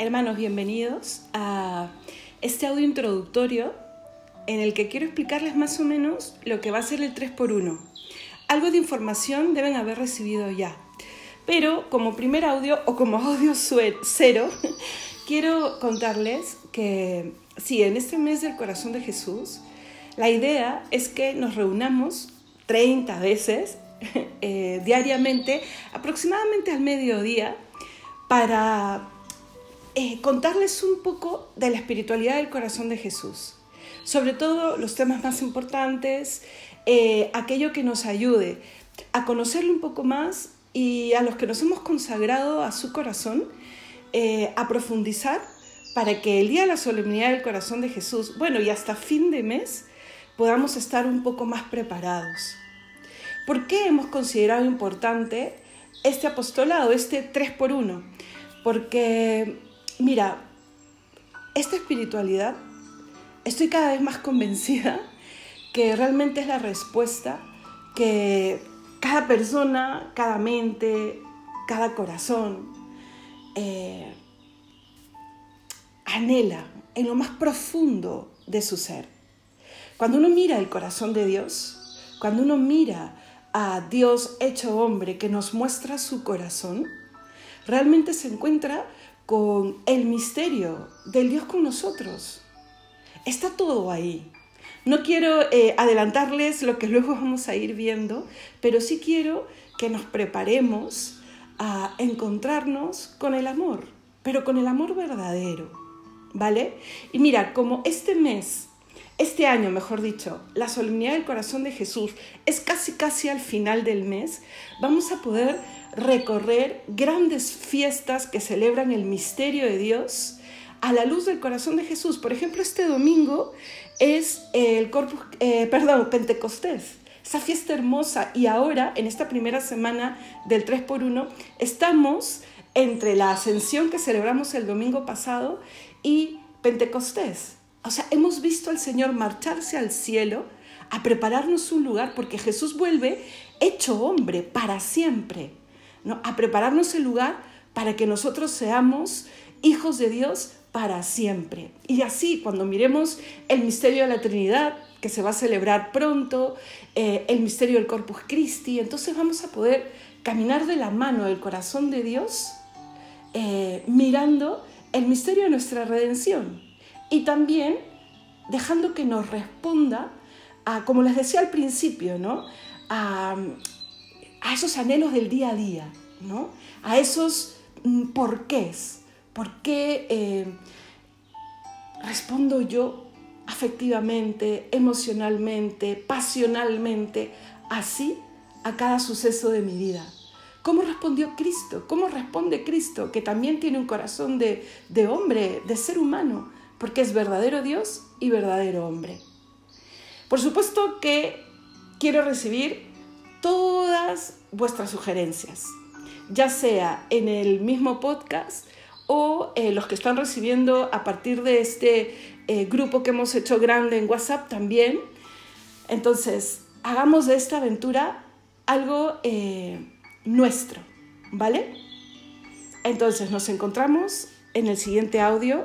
Hermanos, bienvenidos a este audio introductorio en el que quiero explicarles más o menos lo que va a ser el 3x1. Algo de información deben haber recibido ya, pero como primer audio o como audio cero, quiero contarles que sí, en este mes del corazón de Jesús, la idea es que nos reunamos 30 veces eh, diariamente, aproximadamente al mediodía, para eh, contarles un poco de la espiritualidad del corazón de Jesús. Sobre todo los temas más importantes, eh, aquello que nos ayude a conocerlo un poco más y a los que nos hemos consagrado a su corazón, a profundizar para que el día de la solemnidad del corazón de Jesús, bueno, y hasta fin de mes, podamos estar un poco más preparados. ¿Por qué hemos considerado importante este apostolado, este 3 por 1? Porque, mira, esta espiritualidad, estoy cada vez más convencida que realmente es la respuesta que cada persona, cada mente, cada corazón eh, anhela en lo más profundo de su ser. Cuando uno mira el corazón de Dios, cuando uno mira a Dios hecho hombre que nos muestra su corazón, realmente se encuentra con el misterio del Dios con nosotros. Está todo ahí. No quiero eh, adelantarles lo que luego vamos a ir viendo, pero sí quiero que nos preparemos a encontrarnos con el amor, pero con el amor verdadero, ¿vale? Y mira, como este mes este año, mejor dicho, la solemnidad del corazón de Jesús es casi casi al final del mes, vamos a poder recorrer grandes fiestas que celebran el misterio de Dios a la luz del corazón de Jesús. Por ejemplo, este domingo es el Corpus, eh, perdón, Pentecostés, esa fiesta hermosa. Y ahora, en esta primera semana del 3 por 1 estamos entre la ascensión que celebramos el domingo pasado y Pentecostés. O sea, hemos visto al Señor marcharse al cielo a prepararnos un lugar porque Jesús vuelve hecho hombre para siempre, ¿no? a prepararnos el lugar para que nosotros seamos hijos de Dios para siempre. Y así, cuando miremos el misterio de la Trinidad, que se va a celebrar pronto, eh, el misterio del Corpus Christi, entonces vamos a poder caminar de la mano del corazón de Dios, eh, mirando el misterio de nuestra redención y también dejando que nos responda a, como les decía al principio, ¿no? a, esos anhelos del día a día, ¿no? a esos mm, porqués. ¿Por qué eh, respondo yo afectivamente, emocionalmente, pasionalmente, así a cada suceso de mi vida? ¿Cómo respondió Cristo? ¿Cómo responde Cristo, que también tiene un corazón de, de hombre, de ser humano? Porque es verdadero Dios y verdadero hombre. Por supuesto que quiero recibir todas vuestras sugerencias, ya sea en el mismo podcast o eh, los que están recibiendo a partir de este eh, grupo que hemos hecho grande en WhatsApp también. Entonces, hagamos de esta aventura algo eh, nuestro, ¿vale? Entonces nos encontramos en el siguiente audio